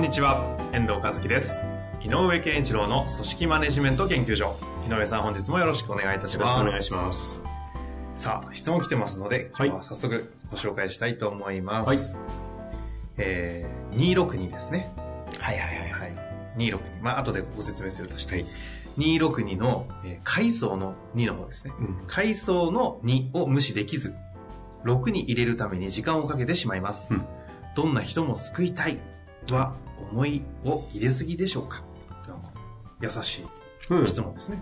んにちは。遠藤和樹です。井上健一郎の組織マネジメント研究所。井上さん本日もよろしくお願いいたします。よろしくお願いします。さあ質問来てますので今日は早速ご紹介したいと思います、はい、えー、262ですね。はいはいはいはい。262まあ後でご説明するとして、はい、262の、えー、階層の2の方ですね、うん、階層の2を無視できず6に入れるために時間をかけてしまいます、うん、どんな人も救いたいは思いを入れすぎでしょうか？優しい質問ですね、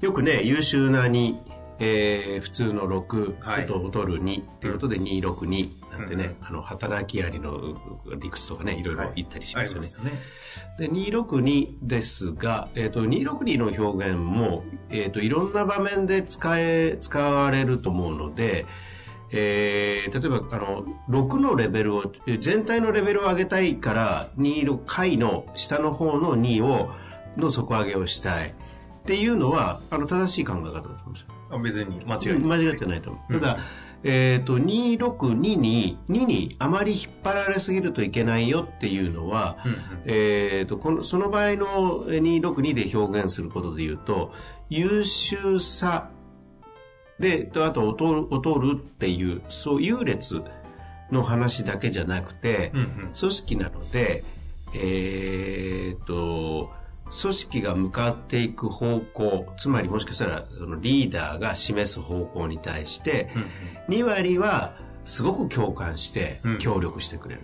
うん、よくね優秀な2、えー、普通の6、はい、ちょっと劣る2っていうことで262なんてね、うん、あの働きありの理屈とかねいろいろ言ったりしますよね。はい、ね。で262ですが、えーと、262の表現も、えーと、いろんな場面で使え使われると思うので、えー、例えばあの6のレベルを全体のレベルを上げたいから26回の下の方の2をの底上げをしたい。っていうのはあの正しい考え方だと思うんですよ。別に。間違い間違ってないと思う。ただ、えっ、ー、と、262に、2にあまり引っ張られすぎるといけないよっていうのは、うんうん、えっ、ー、と、この、その場合の262で表現することで言うと、優秀さで、あと劣るっていう、そう優劣の話だけじゃなくて、うんうん、組織なので、えっ、ー、と、組織が向かっていく方向、つまりもしかしたらそのリーダーが示す方向に対して、うん、2割はすごく共感して協力してくれる。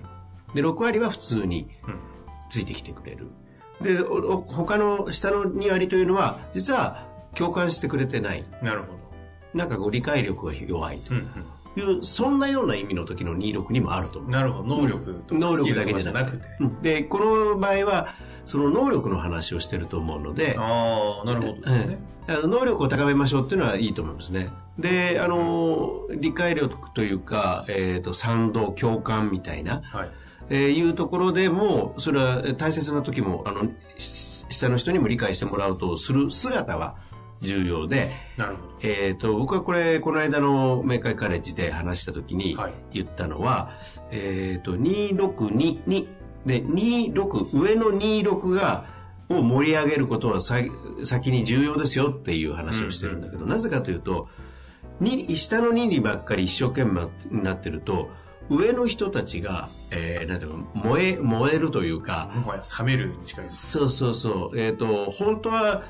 うん、で、6割は普通についてきてくれる。で、他の下の2割というのは、実は共感してくれてない。なるほど。なんかこう理解力が弱いという、そんなような意味の時の26にもあると思う。なるほど。能力と能力だけじゃなくて。で、この場合は、その能力の話をしてると思うので、ああ、なるほどですね。あの能力を高めましょうっていうのはいいと思いますね。で、あの、理解力というか、えっ、ー、と、賛同、共感みたいな、はい、えー、いうところでも、それは大切な時も、あの、下の人にも理解してもらうとする姿は、重要で、なるほど。えっ、ー、と、僕はこれ、この間の明海カレッジで話した時に言ったのは、はい、えっ、ー、と、262に、で、26、上の26が、を盛り上げることはさ先に重要ですよっていう話をしてるんだけど、うんうん、なぜかというと、に下の2にばっかり一生懸命になってると、上の人たちが、えー、なんていうか、燃え、燃えるというか、もはや冷めるに近い。そうそうそう。えっ、ー、と、本当は、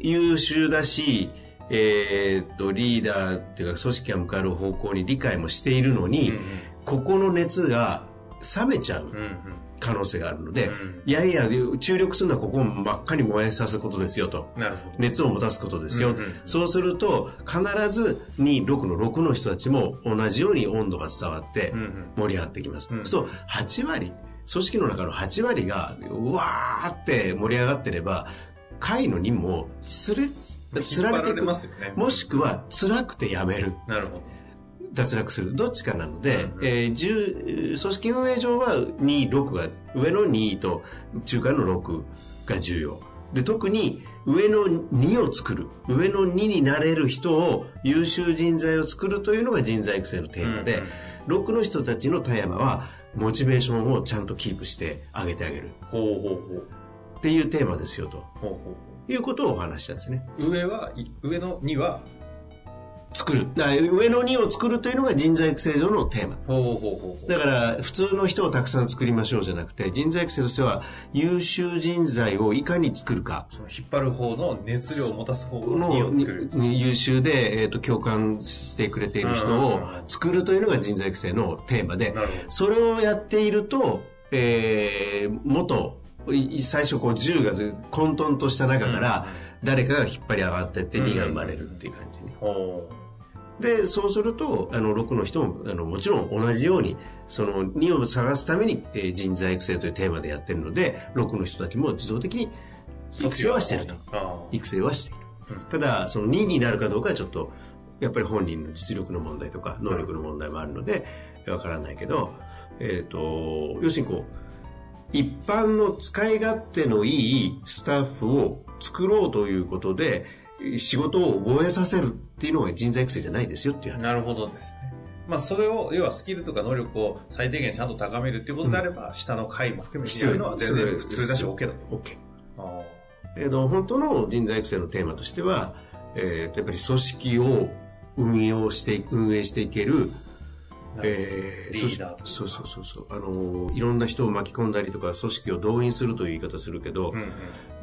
優秀だし、えー、っと、リーダーっていうか組織が向かう方向に理解もしているのに、うんうん、ここの熱が冷めちゃう可能性があるので、うんうん、いやいや、注力するのはここを真っ赤に燃えさすことですよと。熱を持たすことですよ。うんうん、そうすると、必ず2、6の6の人たちも同じように温度が伝わって盛り上がってきます。うん。うん、そうすると、8割、組織の中の8割が、うわーって盛り上がってれば、会の任務をつれ、つられていく。ますよね。もしくは、辛くてやめる。なるほど。脱落する。どっちかなので、うんうん、えー、組織運営上は2、6が、上の2と中間の6が重要。で、特に上の2を作る。上の2になれる人を、優秀人材を作るというのが人材育成のテーマで、うんうん、6の人たちのテーマは、モチベーションをちゃんとキープしてあげてあげる。ほうほうほう。っていうテーマですよと。いうことをお話したんですね。上は、上の2は？作る。だ上の2を作るというのが人材育成上のテーマ。ほうほうほうだから普通の人をたくさん作りましょうじゃなくて人材育成としては優秀人材をいかに作るか。その引っ張る方の熱量を持たす方の2を作る。優秀で、えーと、共感してくれている人を作るというのが人材育成のテーマで、それをやっていると、えー、元最初こう10が混沌とした中から誰かが引っ張り上がってって2が生まれるっていう感じに。で、そうすると、あの、6の人も、あの、もちろん同じように、その2を探すために、えー人材育成というテーマでやってるので、6の人たちも自動的に育成はしてると。あ育成はしている。うんただ、その2になるかどうかはちょっと、やっぱり本人の実力の問題とか、能力の問題もあるので、わからないけど、えっ、と、要するにこう、一般の使い勝手のいいスタッフを作ろうということで、仕事を覚えさせるっていうのが人材育成じゃないですよっていう話。あなるほどですね。まあ、それを、要はスキルとか能力を最低限ちゃんと高めるっていうことであれば、下の階も含めてやるのは全然普通だし OK だと。OK。あえーと本当の人材育成のテーマとしては、えーとやっぱり組織を運用して運営していける、あえーリーダーそうそうそうそうあのーいろんな人を巻き込んだりとか組織を動員するという言い方するけど、うんうん。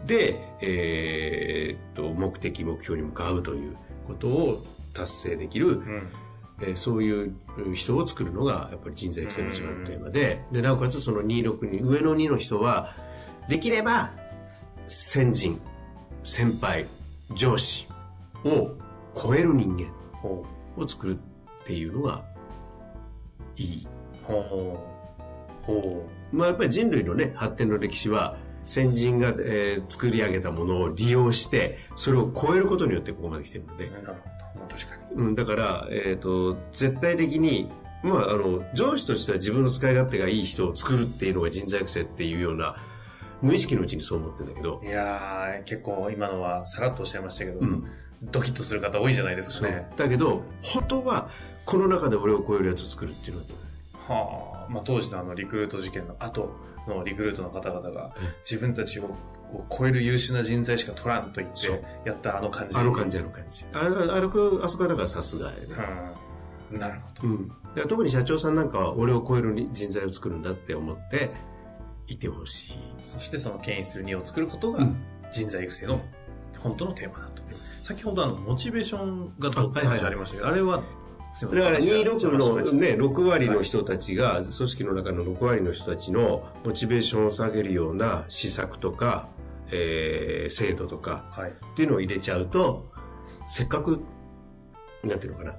で、えーと目的目標に向かうということを達成できる、うん。えーそういう人を作るのがやっぱり人材育成の一番のテーマででなおかつその26に上の2の人はできれば先人先輩上司を超える人間ほを作るっていうのがいい。う。ほう。ほまあやっぱり人類のね発展の歴史は先人が、えー作り上げたものを利用してそれを超えることによってここまで来てるのでう。、なるほど。まあ確かに。うん、だから、えっ、と、絶対的に、まあ、あの、上司としては自分の使い勝手がいい人を作るっていうのが人材育成っていうような、無意識のうちにそう思ってるんだけどい、やー、結構今のはさらっとおっしゃいましたけど、うんドキッとする方多いじゃないですそうかね。。だけど、本当は、この中で俺を超えるやつを作るっていうのは、はあ、まあ当時のあのリクルート事件の後のリクルートの方々がうん自分たちを超える優秀な人材しか取らんと言ってやったあの感じ。あの感じあの感じ。あれああそこはだからさすがやね。うん。なるほど。うん。特に社長さんなんかは、俺を超える人材を作るんだって思って、いてほしい。そしてその牽引する2を作ることがうん人材育成の本当のテーマだと。先ほどあの、モチベーションがどうってありましたけど、あれは、すいませんだから26のね、6割の人たちが、組織の中の6割の人たちのモチベーションを下げるような施策とか、えー制度とかはい。っていうのを入れちゃうと、せっかく、なんていうのかな、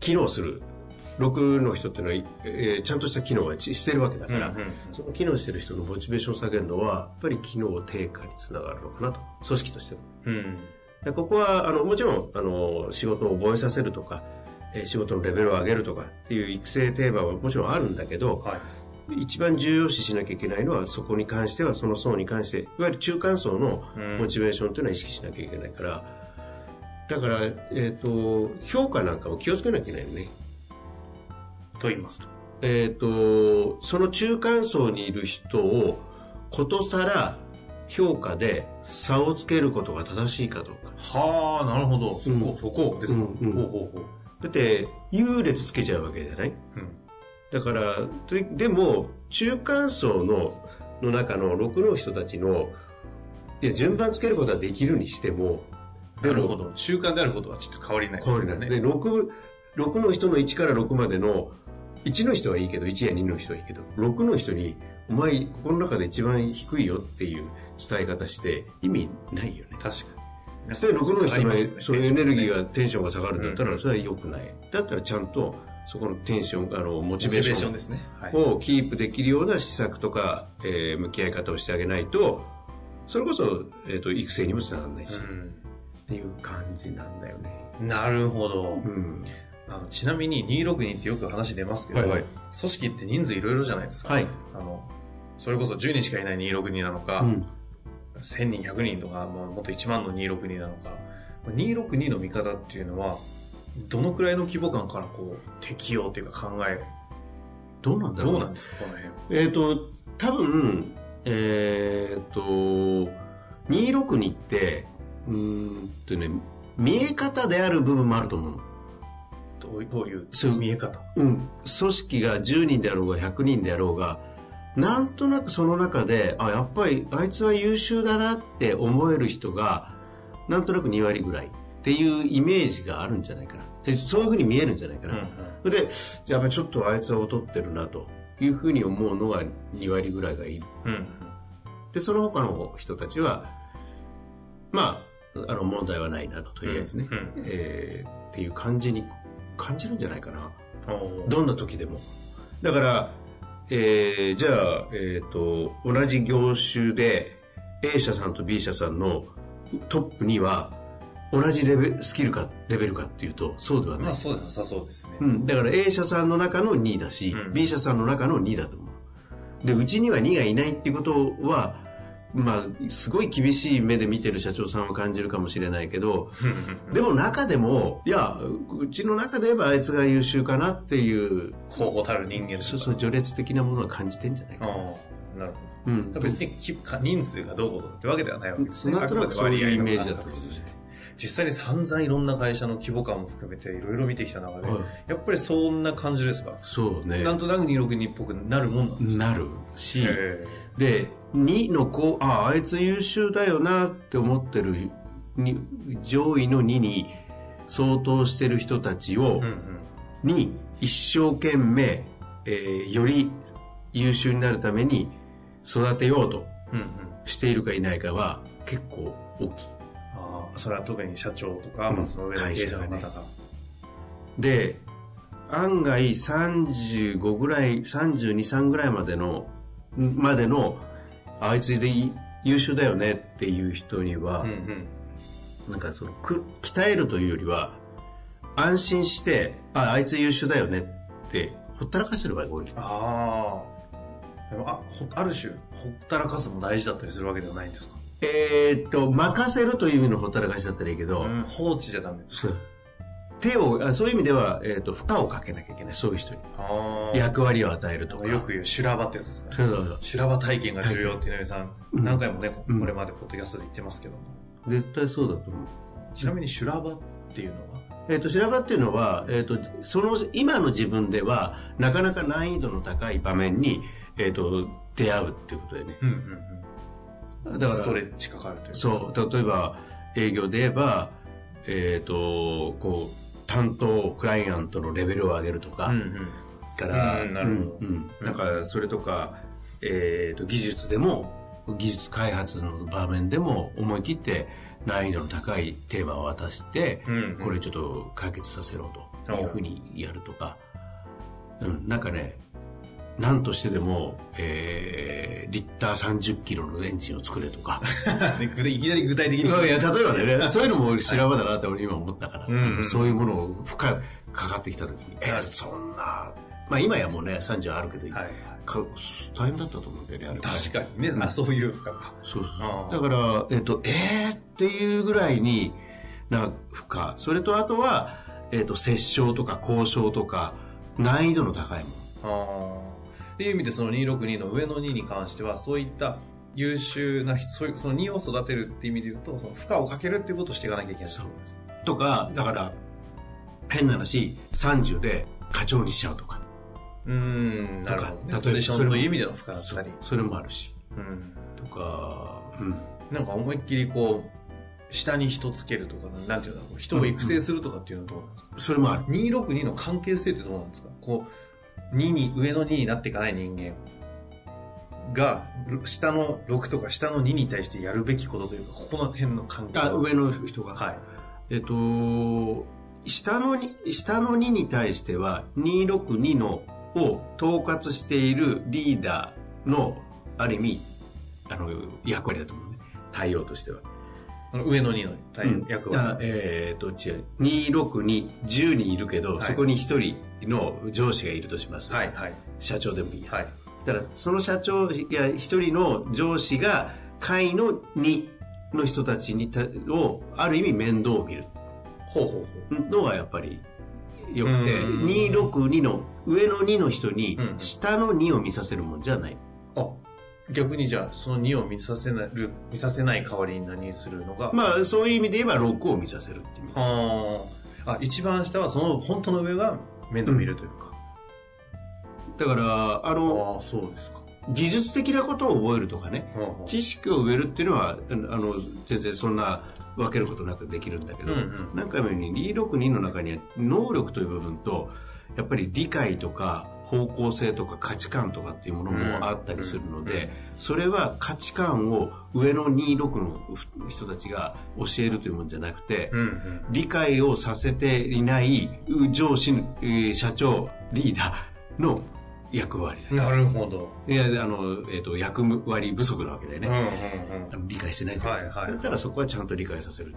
機能する、6の人っていうのは、えーちゃんとした機能はししてるわけだから、うんうんうんその機能してる人のモチベーションを下げるのは、やっぱり機能低下につながるのかなと、組織としても。うん。でここはあのもちろんあの仕事を覚えさせるとか、えー仕事のレベルを上げるとかっていう育成テーマはもちろんあるんだけど、はい。一番重要視しなきゃいけないのはそこに関してはその層に関していわゆる中間層のうんモチベーションというのは意識しなきゃいけないから、だから、えっと評価なんかも気をつけなきゃいけないよね。と言いますと？えっとその中間層にいる人をことさら評価で差をつけることが正しいかどうか。はあ、なるほど。そこ、そこですか。うんうんほうほうほう。だって優劣つけちゃうわけじゃない？うん。だからででも中間層のの中の6の人たちのいや順番つけることはできるにしてもなるほど。習慣であることはちょっと変わりないです変わりない、ね。で 6, 6の人の1から6までの1の人はいいけど1や2の人はいいけど6の人にお前ここの中で一番低いよっていう伝え方して意味ないよね確かに。それ6の人そういうエネルギーがテテンションが下がるんだったうんらそれは良くないだったらちゃんとそこのテンションあのモチベーションですね。はい。をキープできるような施策とか、えー向き合い方をしてあげないとそれこそ、えー、と育成にもつながらないし、っうていう感じなんだよね。ん。なるほど。うん、あのちなみに262ってよく話出ますけど、はいはい組織って人数いろいろじゃないですか。はい。あの、それこそ10人しかいない262なのか、うん1000人、100人とか、もうもっと1万の262なのか、262の見方っていうのは、どのくらいの規模感からこう、適用っていうか考え、どうなんだろう。どうなんですか、この辺？えっ、と多分えっ、と262ってうーんとね見え方である部分もあると思うの。どういうどういう見え方？うん、組織が10人であろうが100人であろうがなんとなくその中であやっぱりあいつは優秀だなって思える人がなんとなく2割ぐらいっていうイメージがあるんじゃないかな。でそういうふうに見えるんじゃないかな、うんうん。でやっぱりちょっとあいつは劣ってるなというふうに思うのが2割ぐらいがいる。うんでその他の人たちはまああの問題はないなととりあえずね、うんうん。えーっていう感じに感じるんじゃないかな。どんな時でも。だから、えー、じゃあ、えっ、ー、と、同じ業種で A 社さんと B 社さんのトップには同じレベル、スキルか、レベルかっていうと、そうではない。まあそうでなさそうですね。うん。だから A 社さんの中の2だし、うん、B 社さんの中の2だと思う。で、うちには2がいないっていうことは、まあ、すごい厳しい目で見てる社長さんは感じるかもしれないけど、でも中でも、いや、うちの中で言えばあいつが優秀かなっていう、候補たる人間そうそう、序列的なものは感じてんじゃないかな。なるほど。うん、別に人数がどうこうってわけではないわけですね。そのそういうイメージだと思います実際に散々いろんな会社の規模感も含めていろいろ見てきた中で、はい、やっぱりそんな感じですか？そうね。なんとなく262っぽくなるもんなんですか？なるし、で、2の子、ああ、あいつ優秀だよなって思ってるに上位の2に相当してる人たちを、に一生懸命、えー、より優秀になるために育てようとしているかいないかは結構大きい。ああ、それは特に社長とか、うん、まあ、その上の経営者の方が。ね、で、案外35ぐらい、32、3ぐらいまでの、までのあいつで優秀だよねっていう人には、うんうん、なんかそのく鍛えるというよりは安心してああいつ優秀だよねってほったらかしてる場合が多い。ああある種ほったらかすも大事だったりするわけではないんですか？えー、っと任せるという意味のほったらかしだったらいいけど、うん、放置じゃダメ。そう手をそういう意味では、えーと、負荷をかけなきゃいけない。そういう人に。役割を与えるとか。よく言う修羅場ってやつですか、ね、そうそうそう。修羅場体験が重要って井上さん、うん、何回もね、これまでポッドキャストで言ってますけど絶対そうだと思う。ちなみに修羅場っていうのは？えーと、修羅場っていうのは、えーと、その今の自分ではなかなか難易度の高い場面に、えーと、出会うっていうことでね、うんうんうん、だからストレッチかかるというそう。例えば営業で言えばえっ、ー、とこう担当クライアントのレベルを上げるとか、うんうん、から、うん、なんかそれとか、えーと、技術でも技術開発の場面でも思い切って難易度の高いテーマを渡して、うんうん、これちょっと解決させろというふうにやるとか、うん、なんかね何としてでも、えー、リッター30キロのエンジンを作れとか。いきなり具体的に。いや、例えばね、そういうのも修羅場だなって俺今思ったから、うんうん、そういうものを負荷かかってきた時に、えー、そんな、まあ今やもうね、30あるけど、はい、か大変だったと思うんだよね、あれ。確かにね、うん、あそういう負荷が。そうそうだから、えっ、ー、と、えー？っていうぐらいにな負荷。それとあとは、えっ、ー、と、折衝とか交渉とか、難易度の高いもの。あっていう意味でその262の上の2に関してはそういった優秀な人そういうその2を育てるっていう意味で言うとその負荷をかけるっていうことをしていかなきゃいけないそう。とかだから変な話30で課長にしちゃうとか。うんなるほど、ね、例えばそれいう意味での負荷だったり。それもあるし、うん、とか、うん、なんか思いっきりこう下に人つけるとか、なんていうの、人を育成するとかっていうのはどうなんですか、それもある。262の関係性ってどうなんですか？こう、2に、上の2になっていかない人間が、下の6とか下の2に対してやるべきことというか、ここの辺の関係。あ、上の人が。はい。えっと、下の2、下の2に対しては、262のを統括しているリーダーの、ある意味、あの、役割だと思うね。対応としては。上の2の対応、役割。えっ、ー、と、違う。262、10人いるけど、はい、そこに1人の上司がいるとします。はい、はい。社長でもいい。はい。だから、その社長や一人の上司が、会の2の人たちにたを、ある意味面倒を見る。ほうほうほう。のがやっぱりよくて、262の上の2の人に、下の2を見させるもんじゃない。うん、あ、逆にじゃあ、その2を見させない、見させない代わりに何するのがまあ、そういう意味で言えば6を見させるっていう意味。ああ、一番下はその本当の上が面倒見るというか、うん、だからあのあそうですか。技術的なことを覚えるとかね、うん、知識を植えるっていうのはあの全然そんな分けることなくできるんだけど、うんうん、何回も言うように262の中には能力という部分とやっぱり理解とか方向性とか価値観とかっていうものもあったりするので、それは価値観を上の26の人たちが教えるというものじゃなくて、理解をさせていない上司、社長、リーダーの役割なるほど。いや、あの、えっ、ー、と、役割不足なわけだよね。うんうんうん、理解してないと。はいはい、だったらそこはちゃんと理解させる。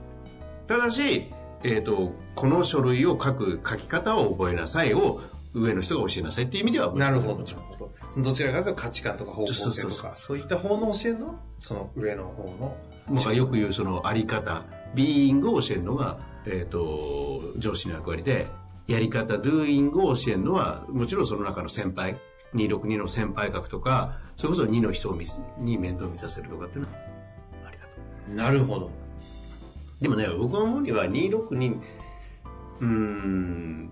ただし、えっ、ー、と、この書類を書く書き方を覚えなさいを上の人が教えなさいっていう意味ではなるほど。なるほど。そのどちらかというと価値観とか方向性とか、そういった方の教えの、その上の方の。僕はよく言うそのあり方、ビーイングを教えるのが、えっ、ー、と、上司の役割で、やり方、ドゥーイングを教えるのは、もちろんその中の先輩、262の先輩格とか、それこそ2の人に面倒見させるとかっていうのは、ありだと。なるほど。でもね、僕が思うには262、うん、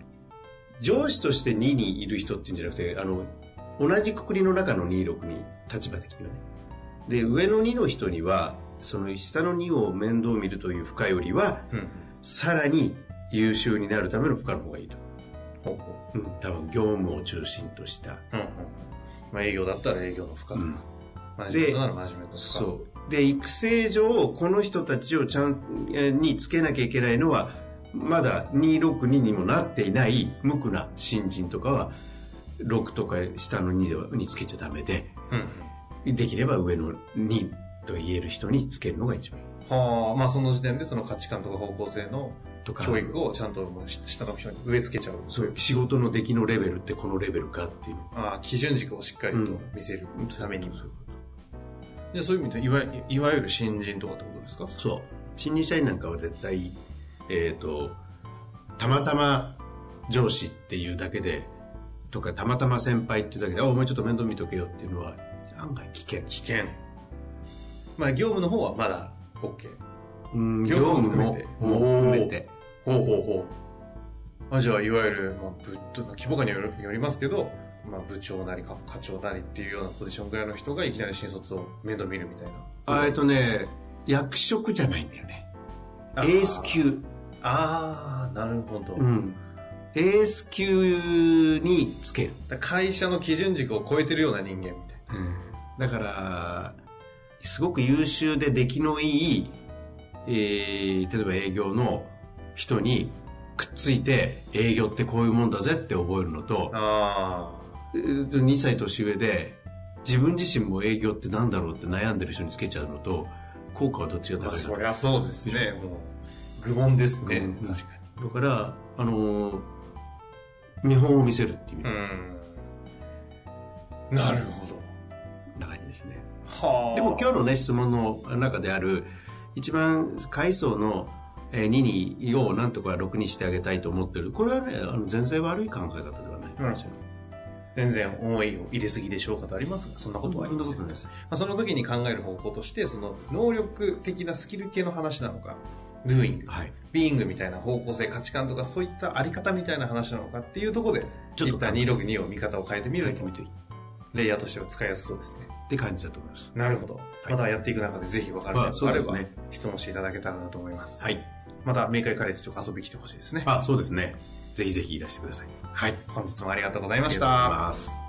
上司として2にいる人っていうんじゃなくて、あの、同じくくりの中の26に、立場的にはね。で、上の2の人には、その下の2を面倒見るという負荷よりは、うん、さらに優秀になるための負荷の方がいいと。ほうほううん、多分業務を中心とした。うんうんまあ、営業だったら営業の負荷。うん、マネジメントならマネジメントの負荷。そう。で、育成上、この人たちをちゃんにつけなきゃいけないのは、まだ262にもなっていない無垢な新人とかは6とか下の2につけちゃダメで、うん、できれば上の2と言える人につけるのが一番いい。はあ、まあその時点でその価値観とか方向性の教育をちゃんと下の人に植え付けちゃう。そう仕事の出来のレベルってこのレベルかっていうああ、基準軸をしっかりと見せるために。うん、じゃあそういう意味でいわいわゆる新人とかってことですか？そう。新入社員なんかは絶対えっ、ー、と、たまたま上司っていうだけで、とか、たまたま先輩っていうだけで、あ、お前ちょっと面倒見とけよっていうのは、案外危険。危険。まあ、業務の方はまだ OK。うん、業務も？含めて。ほうほうほう。あじゃあ、いわゆる、まあ、ぶっと、規模感によりますけど、まあ、部長なりか課長なりっていうようなポジションぐらいの人がいきなり新卒を面倒見るみたいな。えっとね、役職じゃないんだよね。エース級。ああ、なるほど。うん。エース級につける。会社の基準軸を超えてるような人間みたいな。うん、だから、すごく優秀で出来のいい、えー、例えば営業の人にくっついて営業ってこういうもんだぜって覚えるのと、あ2歳年上で自分自身も営業ってなんだろうって悩んでる人につけちゃうのと、効果はどっちが高いか。そりゃそうですね。もう愚問ですね、うん、確かに。だからあのー、見本を見せるっていう意味なるほど。な感じですね。はあ。でも今日のね質問の中である一番階層の2にをなんとか6にしてあげたいと思ってる。これはねあの全然悪い考え方ではないんですよ、うん。全然思いを入れすぎでしょうかとありますが、そんなことはありません。まあ、その時に考える方向として、その能力的なスキル系の話なのか、doing、はい、being みたいな方向性、価値観とかそういったあり方みたいな話なのかっていうところで、ちょっと一旦262を見方を変えてみると、レイヤーとしては使いやすそうですね。って感じだと思います。なるほど。またやっていく中でぜひ分かる点があれば、ね、質問していただけたらなと思います。はい。また、明快カレッジとか遊び来てほしいですね。あ、そうですね。ぜひぜひいらしてください。はい。本日もありがとうございました。ありがとうございます。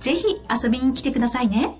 ぜひ遊びに来てくださいね。